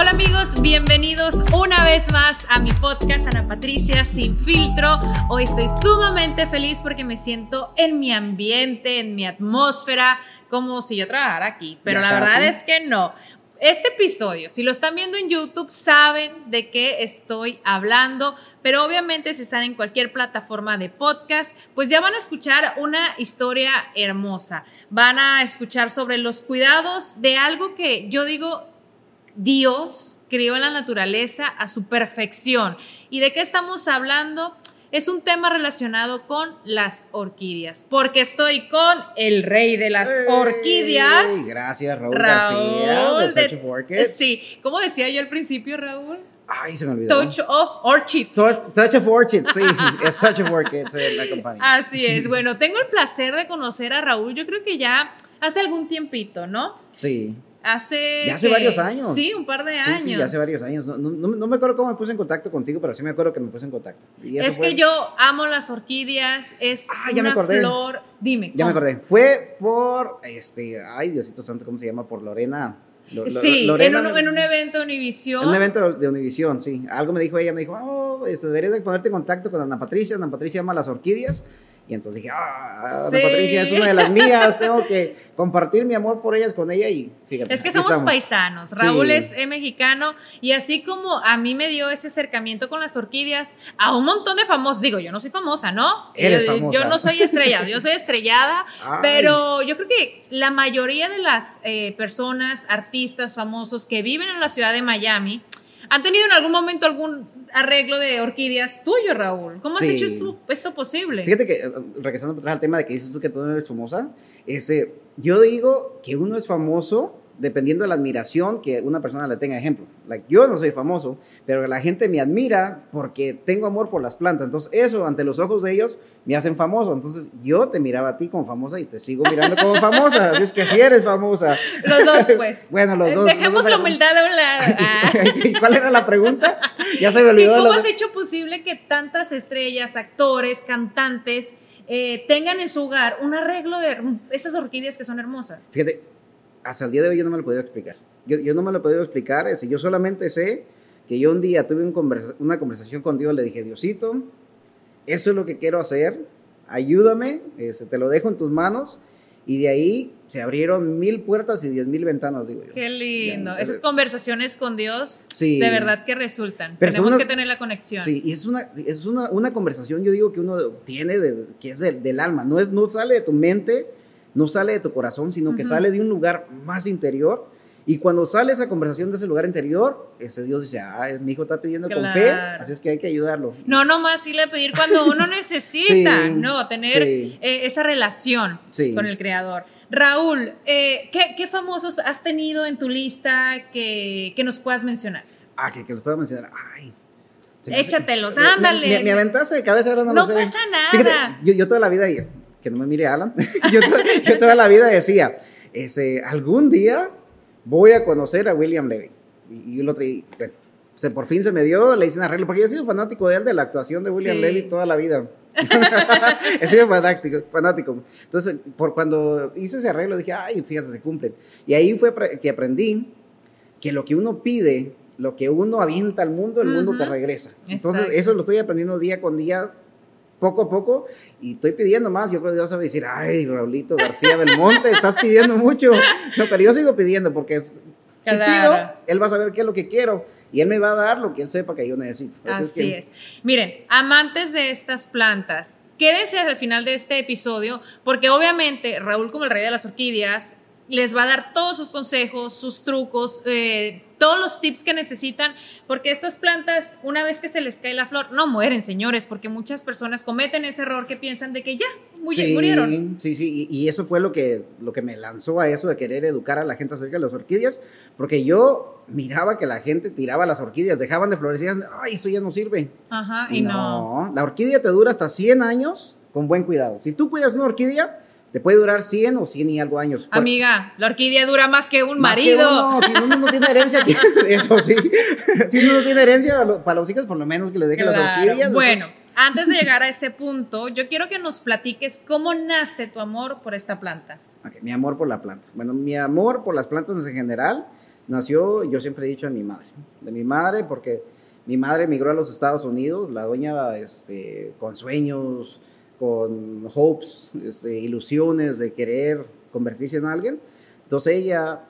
Hola amigos, bienvenidos una vez más a mi podcast Ana Patricia Sin Filtro. Hoy estoy sumamente feliz porque me siento en mi ambiente, en mi atmósfera, como si yo trabajara aquí, pero la verdad es que no. Este episodio, si lo están viendo en YouTube, saben de qué estoy hablando, pero obviamente si están en cualquier plataforma de podcast, pues ya van a escuchar una historia hermosa. Van a escuchar sobre los cuidados de algo que yo digo Dios creó en la naturaleza a su perfección. ¿Y de qué estamos hablando? Es un tema relacionado con las orquídeas, porque estoy con el rey de las orquídeas. Gracias, Raúl, Raúl García, de de- Touch of Orchids. Sí, ¿cómo decía yo al principio, Raúl? Ay, se me olvidó. Touch of Orchids. Touch, Touch of Orchids, sí, es Touch of Orchids eh, la compañía. Así es. Bueno, tengo el placer de conocer a Raúl. Yo creo que ya hace algún tiempito, ¿no? Sí, Hace. Ya hace que- varios años. Sí, un par de años. sí, ya hace varios años. No, no, no- me acuerdo cómo me puse en contacto contigo, pero sí me acuerdo que me puse en contacto. Y Es fue- que yo amo las orquídeas, es Ah, ya me una acordé. flor. Dime. Ya me acordé. Fue por, este, ay, Diosito Santo, ¿cómo se llama? Por Lorena. Lo- lo- Sí, Lorena en, un, en un evento de Univision. En un evento de Univisión, sí. Algo me dijo ella, me dijo, oh, este, deberías de ponerte en contacto con Ana Patricia. Ana Patricia ama las orquídeas. Y entonces dije, ah, Sí. Patricia es una de las mías. Tengo que compartir mi amor por ellas con ella y fíjate. Es que somos estamos. paisanos. Raúl Sí. es eh, mexicano y así como a mí me dio ese acercamiento con las orquídeas, a un montón de famosos, digo, yo no soy famosa, ¿no? Eres yo, famosa. yo no soy estrellada, yo soy estrellada, Ay. pero yo creo que la mayoría de las eh, personas, artistas famosos que viven en la ciudad de Miami, han tenido en algún momento algún arreglo de orquídeas tuyo, Raúl. ¿Cómo has Sí. hecho esto, esto posible? Fíjate que, eh, regresando atrás al tema de que dices tú que tú no eres famosa, ese, yo digo que uno es famoso dependiendo de la admiración que una persona le tenga. Ejemplo, like, yo no soy famoso, pero la gente me admira porque tengo amor por las plantas. Entonces, eso ante los ojos de ellos me hacen famoso. Entonces, yo te miraba a ti como famosa y te sigo mirando como famosa. Así es que si eres famosa. Los dos, pues. Bueno, los dos. Dejemos la humildad de un lado. Ah. ¿Y cuál era la pregunta? Ya se me ¿Y olvidó. cómo los- has hecho posible que tantas estrellas, actores, cantantes eh, tengan en su hogar un arreglo de estas orquídeas que son hermosas? Fíjate, hasta el día de hoy yo no me lo he podido explicar. Yo, yo no me lo he podido explicar. es decir, yo solamente sé que yo un día tuve un conversa- una conversación con Dios, le dije, Diosito, eso es lo que quiero hacer, ayúdame, este, te lo dejo en tus manos. Y de ahí se abrieron mil puertas y diez mil ventanas, digo yo. Qué lindo. Ya, Esas conversaciones con Dios, Sí. de verdad que resultan. Tenemos que tener la conexión. Sí, y es una, es una, una conversación, yo digo, que uno tiene, de- que es del, del alma, no, es, no sale de tu mente, no sale de tu corazón, sino que Ujú. sale de un lugar más interior. Y cuando sale esa conversación de ese lugar interior, ese Dios dice, ah, mi hijo está pidiendo con fe, Claro. así es que hay que ayudarlo. No nomás irle a pedir cuando uno necesita, Sí, no, tener sí. eh, esa relación Sí. con el creador. Raúl, eh, ¿qué, qué famosos has tenido en tu lista que, que nos puedas mencionar? Ah, que, que los pueda mencionar. Ay. Échatelos, Me- me- ándale. Me, me aventaste de cabeza, ahora no, No lo sé. pasa nada. Fíjate, yo, yo toda la vida, que no me mire Alan, yo, yo toda la vida decía, ese, algún día voy a conocer a William Levy. Y, y yo lo traí, bueno, se, por fin se me dio, le hice un arreglo, porque yo he sido fanático de él, de la actuación de William Sí. Levy toda la vida. he sido fanático, fanático. Entonces, por cuando hice ese arreglo, dije, ay, fíjate, se cumplen. Y ahí fue que aprendí que lo que uno pide, lo que uno avienta al mundo, el mundo te regresa. Entonces, Exacto. eso lo estoy aprendiendo día con día poco a poco, y estoy pidiendo más, yo creo que Dios sabe decir, ay, Raulito García del Monte, estás pidiendo mucho. No, pero yo sigo pidiendo porque si pido, él va a saber qué es lo que quiero y él me va a dar lo que él sepa que yo necesito. Así, es, Miren, amantes de estas plantas, quédense al final de este episodio porque obviamente Raúl como el rey de las orquídeas les va a dar todos sus consejos, sus trucos, eh, todos los tips que necesitan, porque estas plantas, una vez que se les cae la flor, no mueren, señores, porque muchas personas cometen ese error que piensan de que ya, murieron. Sí, sí, y, eso fue lo que, lo que me lanzó a eso de querer educar a la gente acerca de las orquídeas, porque yo miraba que la gente tiraba las orquídeas, dejaban de florecer, ay, eso ya no sirve. Ajá, y, no. no. La orquídea te dura hasta 100 años con buen cuidado. Si tú cuidas una orquídea, te puede durar 100 o 100 y algo años. Amiga, la orquídea dura más que un marido. si uno no tiene herencia, eso sí. Si uno no tiene herencia para los hijos, por lo menos que le dejen las orquídeas. Bueno, antes de llegar a ese punto, yo quiero que nos platiques cómo nace tu amor por esta planta. mi amor por la planta. Bueno, mi amor por las plantas en general nació, yo siempre he dicho, de mi madre. De mi madre, porque mi madre emigró a los Estados Unidos, la doña este, con sueños, con hopes, este, ilusiones de querer convertirse en alguien. Entonces ella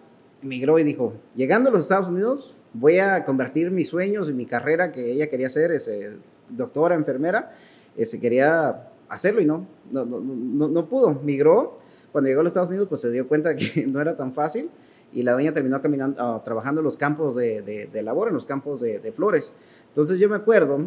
migró y dijo, llegando a los Estados Unidos, voy a convertir mis sueños y mi carrera que ella quería ser, ese, doctora, enfermera, ese, quería hacerlo y no, no, pudo. Migró, cuando llegó a los Estados Unidos, pues se dio cuenta que no era tan fácil y la doña terminó caminando, ah, trabajando en los campos de, labor, en los campos de, de flores. Entonces yo me acuerdo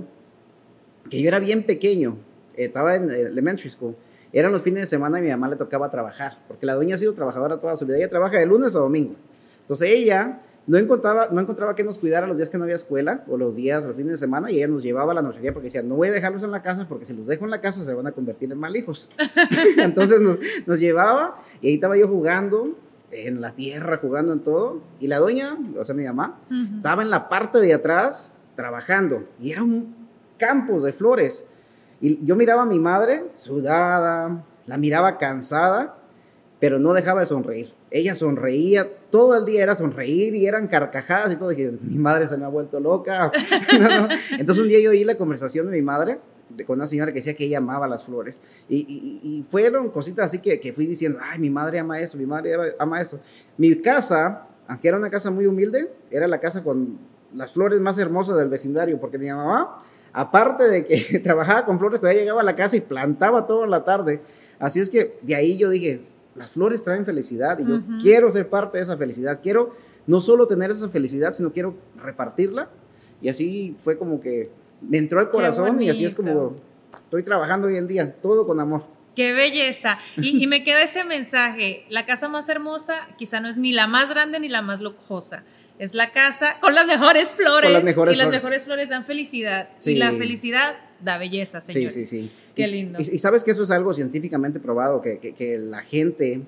que yo era bien pequeño estaba en elementary school, eran los fines de semana y mi mamá le tocaba trabajar, porque la doña ha sido trabajadora toda su vida, ella trabaja de lunes a domingo. Entonces ella no encontraba, no encontraba que nos cuidara los días que no había escuela o los días, los fines de semana, y ella nos llevaba a la nochería porque decía, no voy a dejarlos en la casa porque si los dejo en la casa se van a convertir en mal hijos. Entonces nos, nos, llevaba y ahí estaba yo jugando en la tierra, jugando en todo, y la doña, o sea, mi mamá, estaba en la parte de atrás trabajando y era un campo de flores. Y yo miraba a mi madre sudada, la miraba cansada, pero no dejaba de sonreír. Ella sonreía, todo el día era sonreír y eran carcajadas y todo. Dije, mi madre se me ha vuelto loca. Entonces un día yo oí la conversación de mi madre con una señora que decía que ella amaba las flores. Y, fueron cositas así que, que, fui diciendo, ay, mi madre ama eso, mi madre ama eso. Mi casa, aunque era una casa muy humilde, era la casa con las flores más hermosas del vecindario, porque mi mamá aparte de que trabajaba con flores, todavía llegaba a la casa y plantaba todo en la tarde. Así es que de ahí yo dije, las flores traen felicidad y yo quiero ser parte de esa felicidad. Quiero no solo tener esa felicidad, sino quiero repartirla. Y así fue como que me entró al corazón y así es como estoy trabajando hoy en día, todo con amor. Qué belleza. Y, y, me queda ese mensaje, la casa más hermosa quizá no es ni la más grande ni la más lujosa, es la casa con las mejores flores. y las mejores flores dan felicidad. Y la felicidad da belleza, señores. Sí, sí, sí. Qué lindo. Y, sabes que eso es algo científicamente probado, que, que, la gente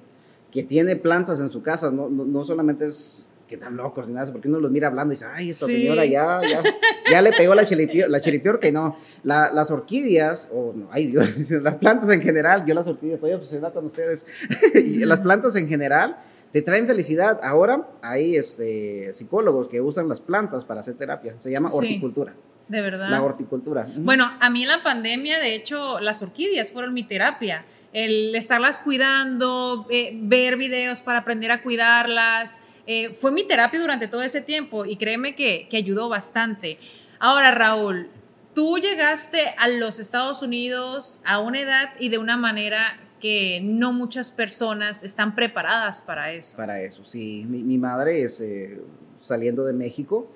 que tiene plantas en su casa no, no, solamente es que están locos ni nada, porque uno los mira hablando y dice, ay, esta señora ya, ya, ya, le pegó la chiripior, la chiripior que no. las orquídeas, o no, ay Dios, las plantas en general, yo las orquídeas, estoy obsesionado con ustedes, las plantas en general te traen felicidad. Ahora hay este, psicólogos que usan las plantas para hacer terapia. Se llama horticultura. de verdad. La horticultura. Bueno, a mí en la pandemia, de hecho, las orquídeas fueron mi terapia. El estarlas cuidando, eh, ver videos para aprender a cuidarlas. Eh, fue mi terapia durante todo ese tiempo y créeme que, que ayudó bastante. Ahora, Raúl, tú llegaste a los Estados Unidos a una edad y de una manera que no muchas personas están preparadas para eso. Para eso, sí. Mi, madre es eh, saliendo de México.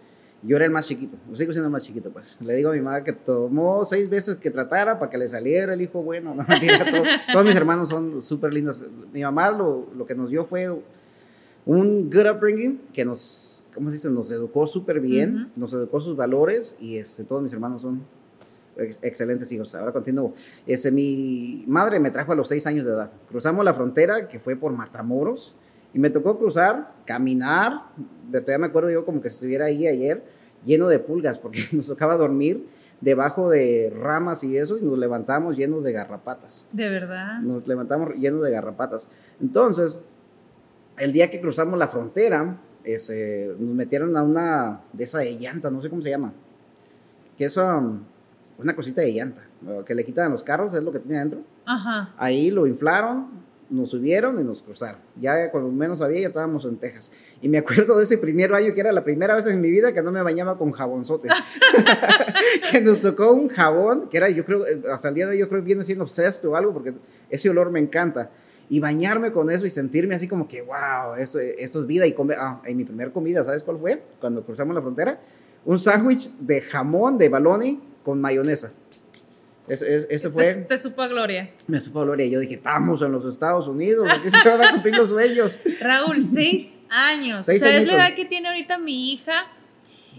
Yo era el más chiquito, yo sigo siendo el más chiquito, pues. Le digo a mi madre que tomó seis veces que tratara para que le saliera el hijo bueno. No, todos mis hermanos son súper lindos. Mi mamá lo, lo, que nos dio fue un good upbringing que nos, ¿cómo se dice? Nos educó súper bien, nos educó sus valores y este, todos mis hermanos son excelentes hijos. Ahora continúo. Ese, mi madre me trajo a los seis años de edad. Cruzamos la frontera, que fue por Matamoros, y me tocó cruzar, caminar. Todavía me acuerdo yo como que estuviera ahí ayer, lleno de pulgas, porque nos tocaba dormir debajo de ramas y eso, y nos levantamos llenos de garrapatas. ¿De verdad? Nos levantamos llenos de garrapatas. Entonces, el día que cruzamos la frontera, ese, nos metieron a una de esa de llanta, no sé cómo se llama, que es... Um, una cosita de llanta, que le quitan a los carros, es lo que tiene adentro. Ajá. Ahí lo inflaron, nos subieron y nos cruzaron. Ya cuando menos sabía, ya estábamos en Texas. Y me acuerdo de ese primer baño que era la primera vez en mi vida que no me bañaba con jabonzote. que nos tocó un jabón, que era, yo creo, eh, hasta el día de hoy yo creo que viene siendo obsesto o algo, porque ese olor me encanta. Y bañarme con eso y sentirme así como que, wow, eso, esto es vida. Y comer, ah, en mi primer comida, ¿sabes cuál fue? Cuando cruzamos la frontera, un sándwich de jamón de baloney con mayonesa. Ese, fue. Te, supo a gloria. Me supo a gloria. Yo dije, estamos en los Estados Unidos, aquí se van a cumplir los sueños. Raúl, seis años. ¿Sabes la edad que tiene ahorita mi hija?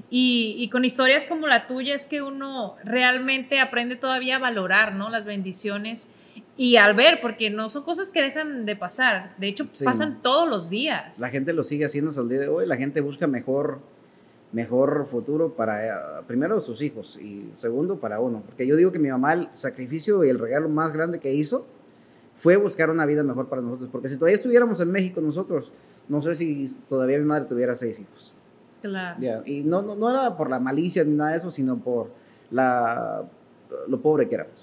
Y, y, con historias como la tuya es que uno realmente aprende todavía a valorar, ¿no? Las bendiciones y al ver, porque no son cosas que dejan de pasar. De hecho, pasan todos los días. La gente lo sigue haciendo hasta el día de hoy. La gente busca mejor mejor futuro para, eh, primero, sus hijos y segundo, para uno. Porque yo digo que mi mamá, el sacrificio y el regalo más grande que hizo fue buscar una vida mejor para nosotros. Porque si todavía estuviéramos en México nosotros, no sé si todavía mi madre tuviera seis hijos. Claro. y no, no, no era por la malicia ni nada de eso, sino por la, lo pobre que éramos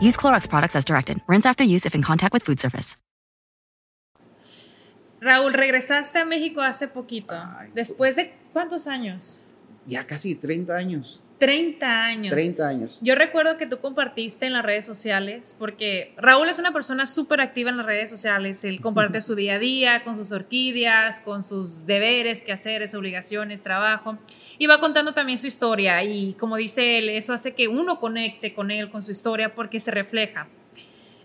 Use Clorox products as directed. Rinse after use if in contact with food surface. Raúl, regresaste a México hace poquito. ¿Después de cuántos años? Ya casi 30 años. 30 años. 30 años. Yo recuerdo que tú compartiste en las redes sociales, porque Raúl es una persona súper activa en las redes sociales. Él comparte su día a día con sus orquídeas, con sus deberes, quehaceres, obligaciones, trabajo. Y va contando también su historia. Y como dice él, eso hace que uno conecte con él, con su historia, porque se refleja.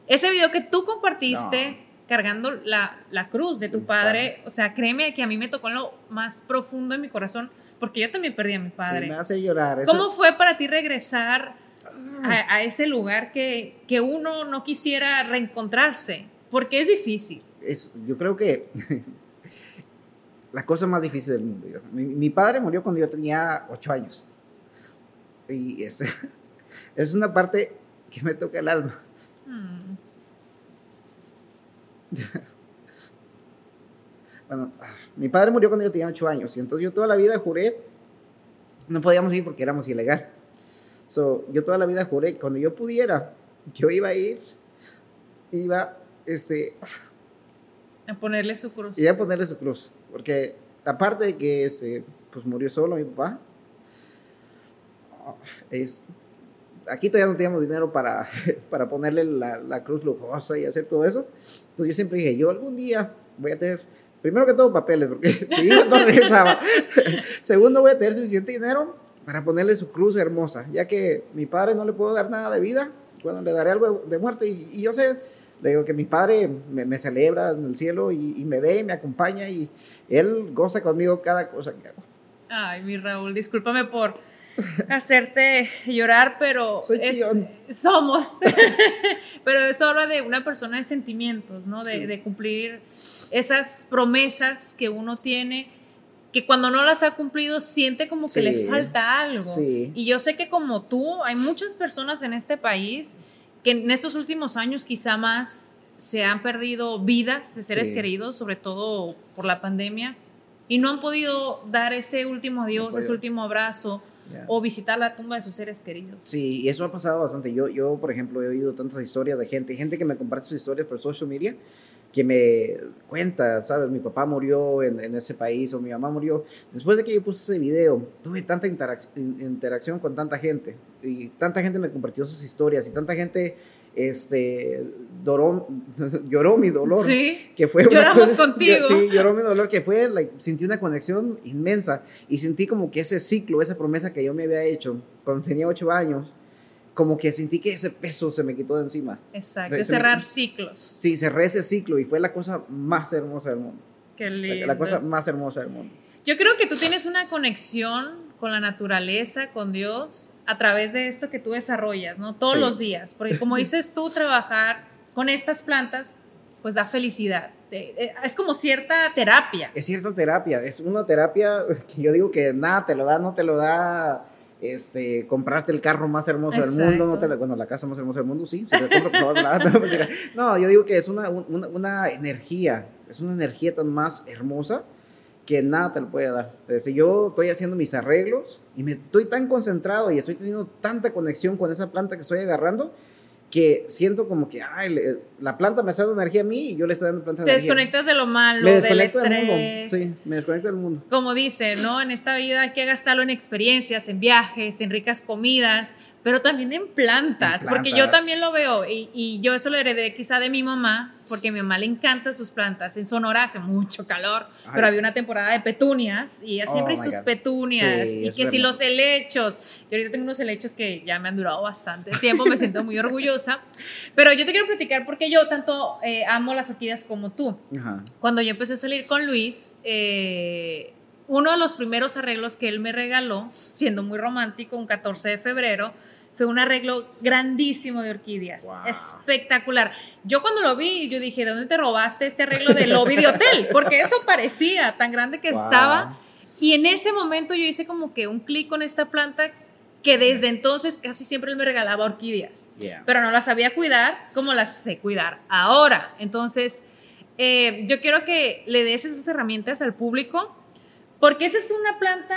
Ese video que tú compartiste. cargando la, la, cruz de tu padre, o sea, créeme que a mí me tocó en lo más profundo de mi corazón, porque yo también perdí a mi padre. Sí, me hace llorar. ¿Cómo fue para ti regresar a, a, ese lugar que, que uno no quisiera reencontrarse? Porque es difícil. Es, yo creo que la cosa más difícil del mundo. Mi, mi, padre murió cuando yo tenía ocho años. Y es, es una parte que me toca el alma. Hmm. bueno, mi padre murió cuando yo tenía ocho años y entonces yo toda la vida juré, no podíamos ir porque éramos ilegal. So, yo toda la vida juré que cuando yo pudiera, yo iba a ir, iba, este... A ponerle su cruz. Iba a ponerle su cruz, porque aparte de que este, pues murió solo mi papá, es, aquí todavía no teníamos dinero para, para ponerle la, la, cruz lujosa y hacer todo eso. Entonces yo siempre dije, yo algún día voy a tener primero que todo papeles, porque si no regresaba. Segundo, voy a tener suficiente dinero para ponerle su cruz hermosa, ya que mi padre no le puedo dar nada de vida, bueno, le daré algo de muerte. Y, yo sé, le digo que mi padre me, celebra en el cielo y, y, me ve, me acompaña y él goza conmigo cada cosa que hago. Ay, mi Raúl, discúlpame por hacerte llorar, pero somos. pero eso habla de una persona de sentimientos, ¿no? De, de cumplir esas promesas que uno tiene que cuando no las ha cumplido siente como que le falta algo. Y yo sé que como tú, hay muchas personas en este país que en estos últimos años quizá más se han perdido vidas de seres queridos, sobre todo por la pandemia, y no han podido dar ese último adiós, ese último abrazo. o visitar la tumba de sus seres queridos. Sí, y eso ha pasado bastante. Yo, yo, por ejemplo, he oído tantas historias de gente, gente que me comparte sus historias por social media, que me cuenta, ¿sabes? Mi papá murió en, en, ese país o mi mamá murió. Después de que yo puse ese video, tuve tanta interac interacción con tanta gente y tanta gente me compartió sus historias y tanta gente este, doró, lloró mi dolor. Sí. Que fue Lloramos contigo. Sí, lloró mi dolor, que fue, like, sentí una conexión inmensa y sentí como que ese ciclo, esa promesa que yo me había hecho cuando tenía ocho años, como que sentí que ese peso se me quitó de encima. Exacto, Se- es se me- cerrar ciclos. Sí, cerré ese ciclo y fue la cosa más hermosa del mundo. Qué lindo. la cosa más hermosa del mundo. Yo creo que tú tienes una conexión con la naturaleza, con Dios, a través de esto que tú desarrollas, ¿no? Todos Sí. los días. Porque como dices tú, trabajar con estas plantas, pues da felicidad. Te- eh, Es como cierta terapia. Es cierta terapia, es una terapia que yo digo que nada te lo da, no te lo da este, comprarte el carro más hermoso del mundo, no te bueno, la casa más hermosa del mundo, sí, si te compro, por favor, la- no, yo digo que es una, una, una energía, es una energía tan más hermosa que nada te lo puede dar. Si yo estoy haciendo mis arreglos y me estoy tan concentrado y estoy teniendo tanta conexión con esa planta que estoy agarrando, que siento como que ay, le- la planta me está dando energía a mí y yo le estoy dando planta Te energía. desconectas de lo malo, me del desconecto del estrés. mundo. Sí, me desconecto del mundo. Como dice, ¿no? En esta vida hay que gastarlo en experiencias, en viajes, en ricas comidas, pero también en plantas, En porque yo plantas. también lo veo y, y yo eso lo heredé quizá de mi mamá, porque a mi mamá le encantan sus plantas. En Sonora hace mucho calor, Ay. pero había una temporada de petunias y ella Oh siempre my sus God. petunias Sí, y que si los helechos, y ahorita tengo unos helechos que ya me han durado bastante tiempo, me siento muy orgullosa, pero yo te quiero platicar porque yo tanto eh, amo las orquídeas como tú Ajá. cuando yo empecé a salir con Luis, eh, uno de los primeros arreglos que él me regaló, siendo muy romántico, un 14 de febrero, fue un arreglo grandísimo de orquídeas. Wow. Espectacular. Yo cuando lo vi, yo dije, ¿de dónde te robaste este arreglo de lobby de hotel? Porque eso parecía tan grande que Wow. estaba. Y en ese momento yo hice como que un clic con esta planta que desde entonces casi siempre él me regalaba orquídeas Yeah. pero no las sabía cuidar como las sé cuidar ahora. Entonces, eh, yo quiero que le des esas herramientas al público, porque esa es una planta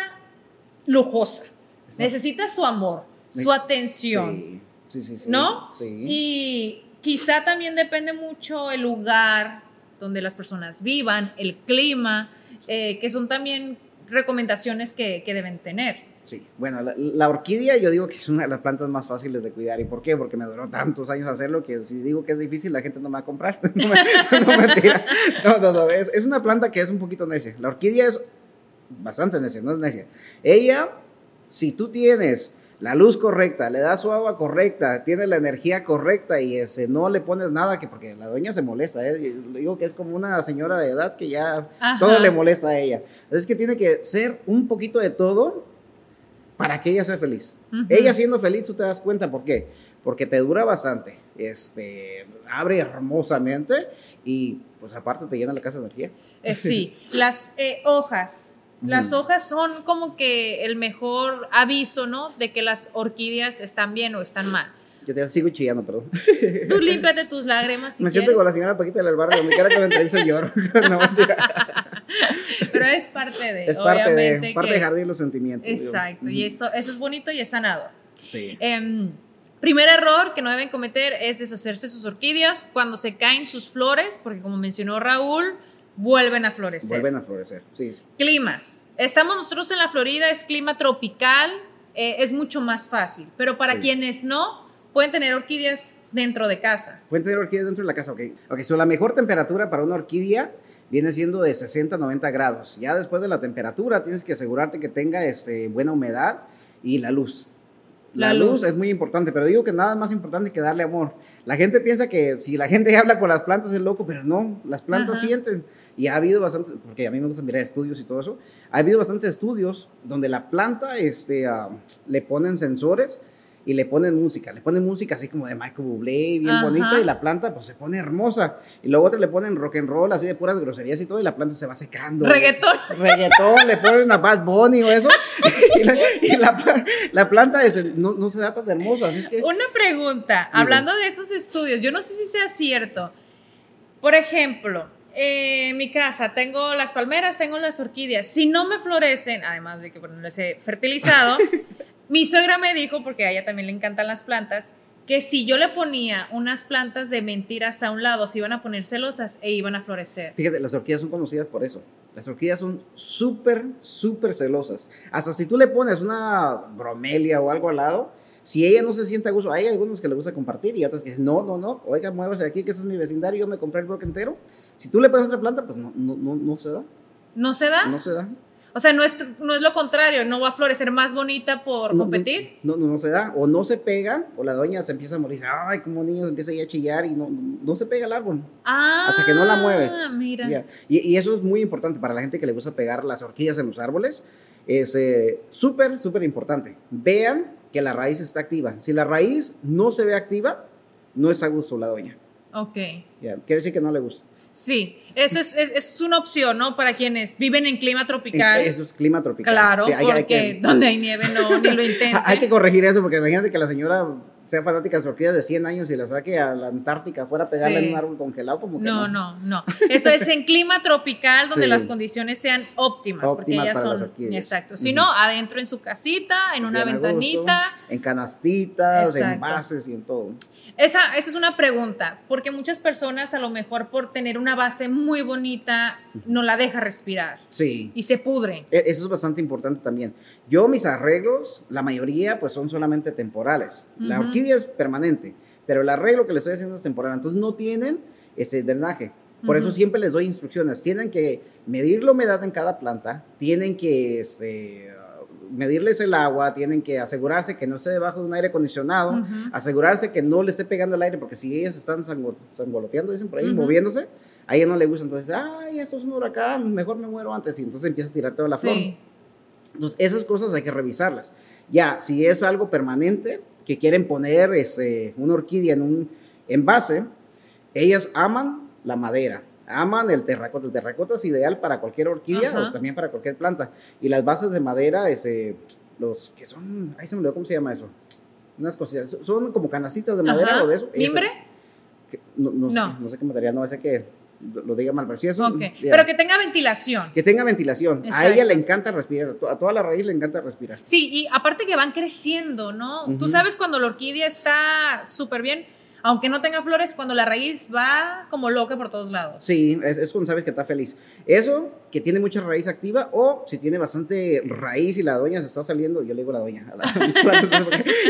lujosa. Exacto. Necesita su amor, su atención, Sí, sí, sí. sí. ¿no? Sí. Y quizá también depende mucho el lugar donde las personas vivan, el clima, eh, que son también recomendaciones que, que deben tener. Sí. Bueno, la, la orquídea yo digo que es una de las plantas más fáciles de cuidar. ¿Y por qué? Porque me duró tantos años hacerlo que si digo que es difícil, la gente no me va a comprar. no, me- no, mentira. No, no, no. Es, es una planta que es un poquito necia. La orquídea es bastante necia, no es necia. Ella, si tú tienes la luz correcta, le das su agua correcta, tiene la energía correcta y ese, no le pones nada, que porque la dueña se molesta. ¿eh? Digo que es como una señora de edad que ya Ajá. todo le molesta a ella. Es que tiene que ser un poquito de todo para que ella sea feliz. Ujú. Ella siendo feliz, tú te das cuenta por qué. Porque te dura bastante, este, abre hermosamente y pues aparte te llena la casa de energía. Eh, sí, las eh, hojas. Las hojas son como que el mejor aviso, ¿no? De que las orquídeas están bien o están mal. Yo te sigo chillando, perdón. Tú límpiate tus lágrimas si me quieres, siento con la señora Paquita del barrio, donde quiera que me entreviste lloro. no, mentira. pero es parte de, Es parte obviamente. de, parte que- de jardín los sentimientos. digo. Exacto, y Ujú. eso, eso es bonito y es sanador. Sí. Em, primer error que no deben cometer es deshacerse sus orquídeas cuando se caen sus flores, porque como mencionó Raúl, vuelven a florecer. Vuelven a florecer. Sí, sí. Climas. Estamos nosotros en la Florida, es clima tropical, eh, es mucho más fácil, pero para Sí. quienes no, pueden tener orquídeas dentro de casa. Pueden tener orquídeas dentro de la casa, ok. Ok, so la mejor temperatura para una orquídea viene siendo de 60 a 90 grados. Ya después de la temperatura tienes que asegurarte que tenga este, buena humedad y la luz. La, La luz. luz. es muy importante, pero digo que nada más importante que darle amor. La gente piensa que si la gente habla con las plantas es loco, pero no, las plantas Ajá. sienten. Y ha habido bastantes, porque a mí me gusta mirar estudios y todo eso, ha habido bastantes estudios donde la planta este, ah, le ponen sensores y le ponen música, le ponen música así como de Michael Bublé, bien Ajá. bonita, y la planta pues se pone hermosa. Y luego otros le ponen rock and roll, así de puras groserías y todo, y la planta se va secando. Reggaetón. Reggaetón, le ponen a Bad Bunny o eso, y, la, y la la planta es, no, no se da tan hermosa, así es que... Una pregunta, hablando de esos estudios, yo no sé si sea cierto. Por ejemplo, eh, mi casa tengo las palmeras, tengo las orquídeas. Si no me florecen, además de que bueno, no les he fertilizado, mi suegra me dijo, porque a ella también le encantan las plantas, que si yo le ponía unas plantas de mentiras a un lado, se iban a poner celosas e iban a florecer. Fíjate, las orquídeas son conocidas por eso. Las orquídeas son súper, súper celosas. Hasta si tú le pones una bromelia o algo al lado, Si ella no se siente a gusto, hay algunos que le gusta compartir y otros que dicen, no, no, no, oiga, muévase aquí, que ese es mi vecindario, yo me compré el bloque entero. Si tú le pones otra planta, pues no, no, no, no se da. ¿No se da? No se da. O sea, no es, no es lo contrario, no va a florecer más bonita por No, competir. No, no, no se da. O no se pega, o la doña se empieza a morir. Ay, como niños empieza ahí a chillar y no, no se pega el árbol. Ah, hasta que no la mueves. Mira. Y, y eso es muy importante para la gente que le gusta pegar las orquídeas en los árboles. Es eh, súper, súper importante. Vean que la raíz está activa. Si la raíz no se ve activa, no es a gusto la doña. Ok. Quiere decir que no le gusta. Sí, eso es, es, es una opción, ¿no? Para quienes viven en clima tropical. Eso es clima tropical. Claro, Sí, hay- hay porque que- donde hay nieve no, ni lo intenten. Hay que corregir eso porque imagínate que la señora sea fanática de las orquídeas de 100 años y la saque a la Antártica fuera a pegarle Sí. en un árbol congelado como que No, no, no. Eso es en clima tropical donde Sí. las condiciones sean óptimas, porque Óptimas ellas para las son orquídeas. exacto. Si no, adentro en su casita, en una ventanita. en canastitas, en Exacto. bases y en todo. Esa, esa es una pregunta, porque muchas personas a lo mejor por tener una base muy bonita no la deja respirar Sí. y se pudre. E- Eso es bastante importante también. Yo mis arreglos, la mayoría pues son solamente temporales. La orquídea es permanente, pero el arreglo que le estoy haciendo es temporal. Entonces no tienen ese drenaje. Por eso siempre les doy instrucciones. Tienen que medir la humedad en cada planta, tienen que este, medirles el agua, tienen que asegurarse que no esté debajo de un aire acondicionado, Ujú. asegurarse que no le esté pegando el aire, porque si ellas están sango- sangoloteando, dicen por ahí, Ujú. moviéndose, a ella no le gusta. Entonces, ay, esto es un huracán, mejor me muero antes. Y entonces empieza a tirar toda la flor. Sí. Entonces, esas cosas hay que revisarlas. Ya, si es algo permanente, que quieren poner este, una orquídea en un envase, ellas aman la madera, aman el terracota. El terracota es ideal para cualquier orquídea Ajá. o también para cualquier planta. Y las bases de madera, este, los que son, ahí se me olvidó cómo se llama eso. Unas cositas, son como canastitas de madera Ajá. o de eso. Ese- ¿Mimbre? que- no, no, No. Sé, no sé qué material, no sé que lo, diga mal, pero sí eso. Ok. ya. Pero que tenga ventilación. Que tenga ventilación. A Exacto. ella le encanta respirar, a to- a toda la raíz le encanta respirar. Sí, y aparte que van creciendo, ¿no? Tú Ujú. sabes cuando la orquídea está súper bien, aunque no tenga flores, cuando la raíz va como loca por todos lados. Sí, es, es cuando sabes que está feliz. Eso, que tiene mucha raíz activa, o si tiene bastante raíz y la doña se está saliendo, yo le digo la doña, a la- plantas,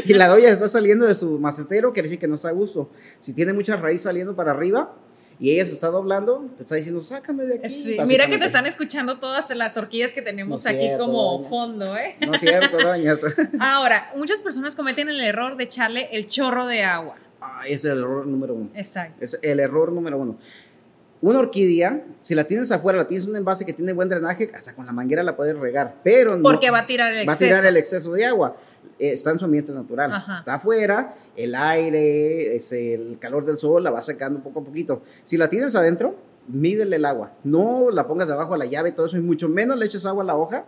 y la doña está saliendo de su macetero, quiere decir que no está a gusto. Si tiene mucha raíz saliendo para arriba y ella se está doblando, te está diciendo, sácame de aquí. Sí, Mira que te están escuchando todas las orquídeas que tenemos No aquí cierto, como doñas. fondo, ¿eh? No es cierto, doñas. Ahora, muchas personas cometen el error de echarle el chorro de agua. Ah, ese es el error número uno. Exacto. Es el error número uno. Una orquídea, si la tienes afuera, la tienes en un envase que tiene buen drenaje, hasta con la manguera la puedes regar, pero no- Porque va a tirar el va a tirar el exceso de agua. Está en su ambiente natural. Ajá. Está afuera, el aire, es el calor del sol la va secando poco a poquito. Si la tienes adentro, mídele el agua. No la pongas debajo de la llave y todo eso, y mucho menos le eches agua a la hoja,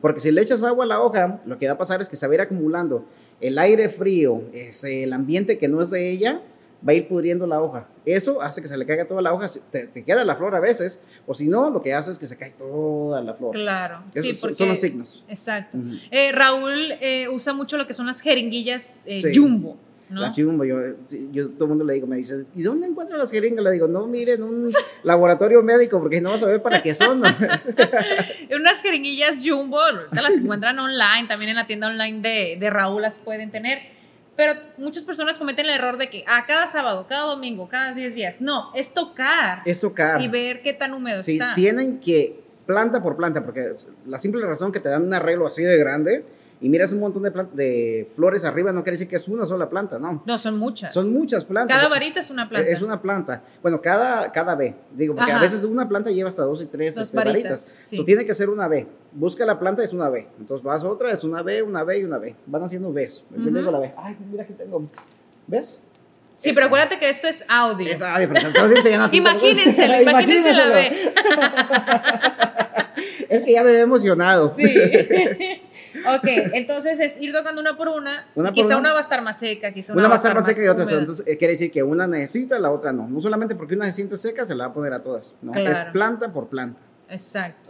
porque si le echas agua a la hoja, lo que va a pasar es que se va a ir acumulando el aire frío, es el ambiente que no es de ella, va a ir pudriendo la hoja. Eso hace que se le caiga toda la hoja, te, te queda la flor a veces, o si no, lo que hace es que se cae toda la flor. Claro. Esos sí, son- porque... son los signos. Exacto. Eh, Raúl eh, usa mucho lo que son las jeringuillas eh, Sí. jumbo, ¿no? Las chumbo, yo, yo todo el mundo le digo, me dice, ¿y dónde encuentro las jeringas? Le digo, no, mire, en un laboratorio médico, porque no vas a ver para qué son. ¿no?" Unas jeringuillas jumbo, ahorita las encuentran online, también en la tienda online de, de Raúl las pueden tener. Pero muchas personas cometen el error de que a cada sábado, cada domingo, cada 10 días. No, es tocar es tocar. y ver qué tan húmedo Sí, está. tienen que, planta por planta, porque la simple razón que te dan un arreglo así de grande y miras un montón de, de flores arriba, no quiere decir que es una sola planta, no. No, son muchas. Son muchas plantas. Cada varita es una planta. Es una planta. Bueno, cada, cada B. Digo, porque Ajá. a veces una planta lleva hasta dos y tres Dos este, varitas, varitas. sí. So, tiene que ser una B. Busca la planta, es una B. Entonces vas a otra, es una B, una B y una B. Van haciendo Bs. Yo Ujú. digo la B. Ay, mira aquí tengo. ¿Ves? Sí, pero acuérdate que esto es audio. Esa, ay, pero. Imagínenselo, imagínense la B. es que ya me he emocionado. Sí. ok, entonces es ir tocando una por una. Una por quizá una. una va a estar más seca, quizá una, Una va a estar más seca y otra. húmeda. Entonces, eh, quiere decir que una necesita, la otra no. No solamente porque una se siente seca, se la va a poner a todas. No, Claro. es planta por planta. Exacto.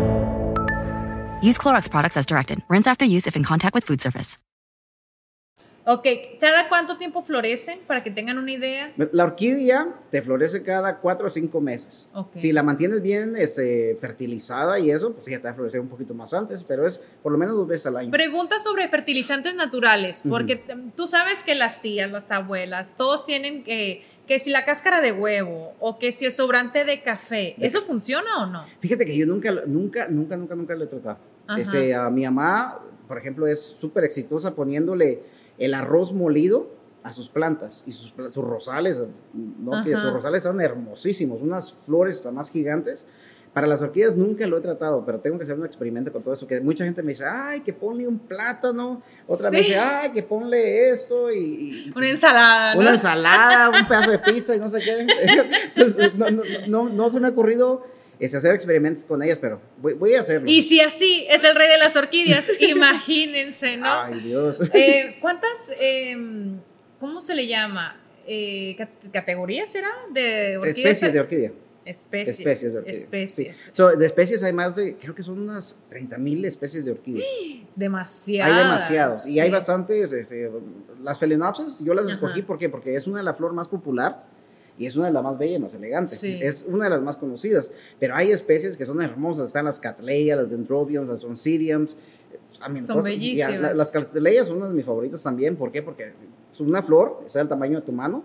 Use Clorox products as directed. Rinse after use if in contact with food surface. Ok, ¿cada cuánto tiempo florecen? Para que tengan una idea. La orquídea te florece cada cuatro o cinco meses. Ok. Si la mantienes bien este, fertilizada y eso, pues sí, te va a florecer un poquito más antes, pero es por lo menos dos veces al año. Pregunta sobre fertilizantes naturales, porque t- tú sabes que las tías, las abuelas, todos tienen que, que si la cáscara de huevo o que si el sobrante de café, ¿eso funciona o no? Fíjate que yo nunca, nunca, nunca, nunca, nunca lo he tratado. Ese, a mi mamá, por ejemplo, es súper exitosa poniéndole el arroz molido a sus plantas y sus, sus rosales, ¿no? que sus rosales son hermosísimos, unas flores más gigantes. Para las orquídeas nunca lo he tratado, pero tengo que hacer un experimento con todo eso, que mucha gente me dice, ay, que ponle un plátano, otra me Sí. dice, ay, que ponle esto y... y- Una ensalada, ¿no? una ensalada, un pedazo de pizza y no sé qué. Entonces, no, no, no, no se me ha ocurrido es, hacer experimentos con ellas, pero voy, voy a hacerlo. Y si así es el rey de las orquídeas, imagínense, ¿no? Ay, Dios. Eh, ¿Cuántas, em, cómo se le llama? Eh, cat- ¿Categorías será? De orquídeas? especies de orquídea. Especies. Especies de orquídea. Especies. Sí. So, de especies hay más de, creo que son unas 30 mil especies de orquídeas. Demasiadas. Hay demasiados. Y hay sí. bastantes. este, las Phalaenopsis, yo las Ajá. escogí ¿por qué? porque es una de las flores más popular y es una de las más bellas y más elegantes. Sí. Es una de las más conocidas. Pero hay especies que son hermosas. Están las Cattleya, las Dendrobiums, las Oncidiums. I mean, Son cosas- ya, bellísimas. la- las Cattleya son unas de mis favoritas también. ¿Por qué? Porque es una flor, está del tamaño de tu mano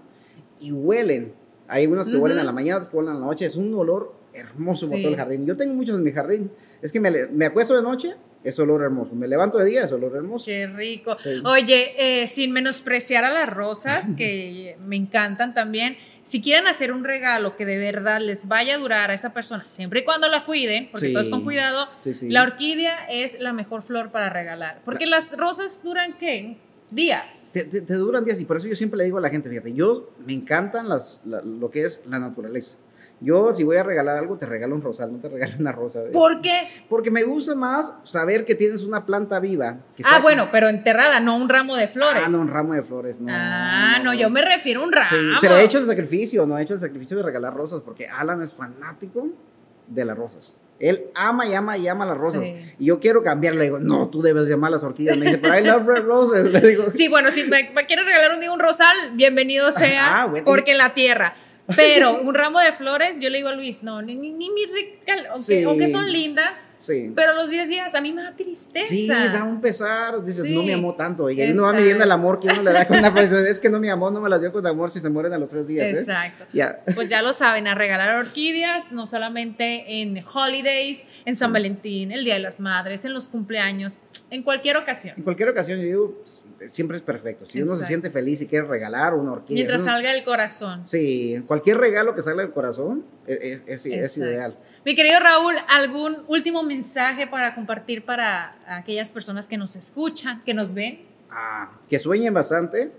y huelen. Hay unas que Ujú. huelen a la mañana, otras que huelen a la noche. Es un olor hermoso por Sí. todo el jardín. Yo tengo muchos en mi jardín. Es que me, me acuesto de noche, es olor hermoso. Me levanto de día, es olor hermoso. Qué rico. Sí. Oye, eh, sin menospreciar a las rosas, que me encantan también, si quieren hacer un regalo que de verdad les vaya a durar a esa persona, siempre y cuando la cuiden, porque Sí. todo es con cuidado, Sí, sí. la orquídea es la mejor flor para regalar. Porque las rosas duran, ¿qué? Días. Te, te- te duran días y por eso yo siempre le digo a la gente, fíjate, yo me encantan las, la- lo que es la naturaleza. Yo si voy a regalar algo, te regalo un rosal, no te regalo una rosa. ¿Por qué? Porque me gusta más saber que tienes una planta viva. que Ah, bueno, pero enterrada, no un ramo de flores. Ah, no, un ramo de flores, no. Ah, no, yo me refiero a un ramo. Sí, pero he hecho el sacrificio, no he hecho el sacrificio de regalar rosas, porque Alan es fanático de las rosas. Él ama y ama y ama las rosas. Sí. Y yo quiero cambiarle, le digo, no, tú debes llamar las orquídeas. Me dice, pero I love red roses. Le digo, Sí, bueno, si me, me quieres regalar un día un rosal, bienvenido sea, Ah, bueno. porque en la tierra. Pero un ramo de flores, yo le digo a Luis, no, ni, ni, ni mi regalo, aunque, Sí. aunque son lindas, sí. pero los 10 días a mí me da tristeza. Sí, da un pesar. Dices, Sí. no me amó tanto. Y ahí uno va midiendo el amor que uno le da con una persona. Es que no me amó, no me las dio con amor si se mueren a los tres días. ¿eh? Exacto. Ya. Pues ya lo saben, a regalar orquídeas, no solamente en holidays, en San Valentín, el Día de las Madres, en los cumpleaños, en cualquier ocasión. En cualquier ocasión, yo digo, siempre es perfecto. Si uno se siente feliz y quiere regalar una orquídea. Mientras uno- salga del corazón. Sí, cualquier regalo que salga del corazón es, es- es- ideal. Mi querido Raúl, ¿algún último mensaje para compartir para aquellas personas que nos escuchan, que nos ven? Ah, que sueñen bastante,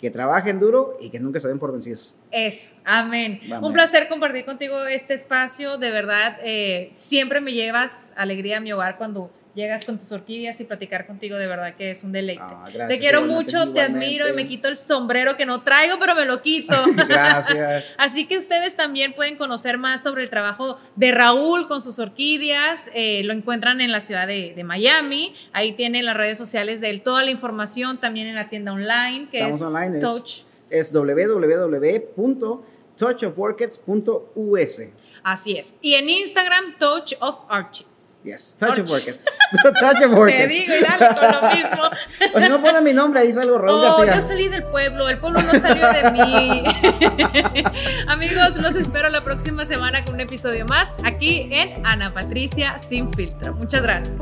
que trabajen duro y que nunca se den por vencidos. Eso, amén. Amén. Un placer compartir contigo este espacio. De verdad, eh, siempre me llevas alegría a mi hogar cuando llegas con tus orquídeas y platicar contigo. De verdad que es un deleite. Ah, gracias, te quiero mucho, te admiro y me quito el sombrero que no traigo, pero me lo quito. Gracias. Así que ustedes también pueden conocer más sobre el trabajo de Raúl con sus orquídeas. Eh, lo encuentran en la ciudad de, de Miami. Ahí tienen las redes sociales de él, toda la información, también en la tienda online, que Estamos es online, es- Touch. Es www.touchofworkets.us. Así es. Y en Instagram, Touch of Arches. Yes, Touch of Orchids. touch of Orchids. Te digo, y dale con lo mismo. o si no ponen mi nombre, ahí salgo Raúl Oh, García. yo salí del pueblo, el pueblo no salió de mí. Amigos, los espero la próxima semana con un episodio más aquí en Ana Patricia Sin Filtro. Muchas gracias.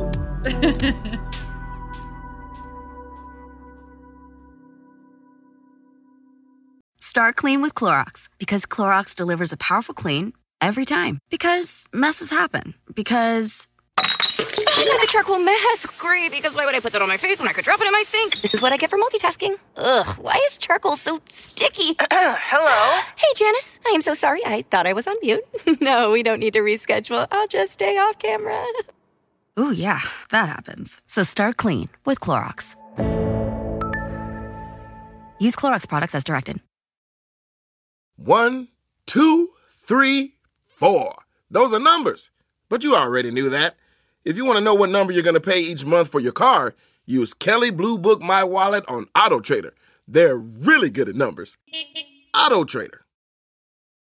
Start clean with Clorox because Clorox delivers a powerful clean every time. Because messes happen. Because. I got a charcoal mask. Great, because why would I put that on my face when I could drop it in my sink? This is what I get for multitasking. Ugh, why is charcoal so sticky? Hello? Hey, Janice. I am so sorry. I thought I was on mute. no, we don't need to reschedule. I'll just stay off camera. Ooh, yeah, that happens. So start clean with Clorox. Use Clorox products as directed. One, two, three, four. Those are numbers. But you already knew that. If you want to know what number you're going to pay each month for your car, use Kelly Blue Book My Wallet on Auto Trader. They're really good at numbers. Auto Trader.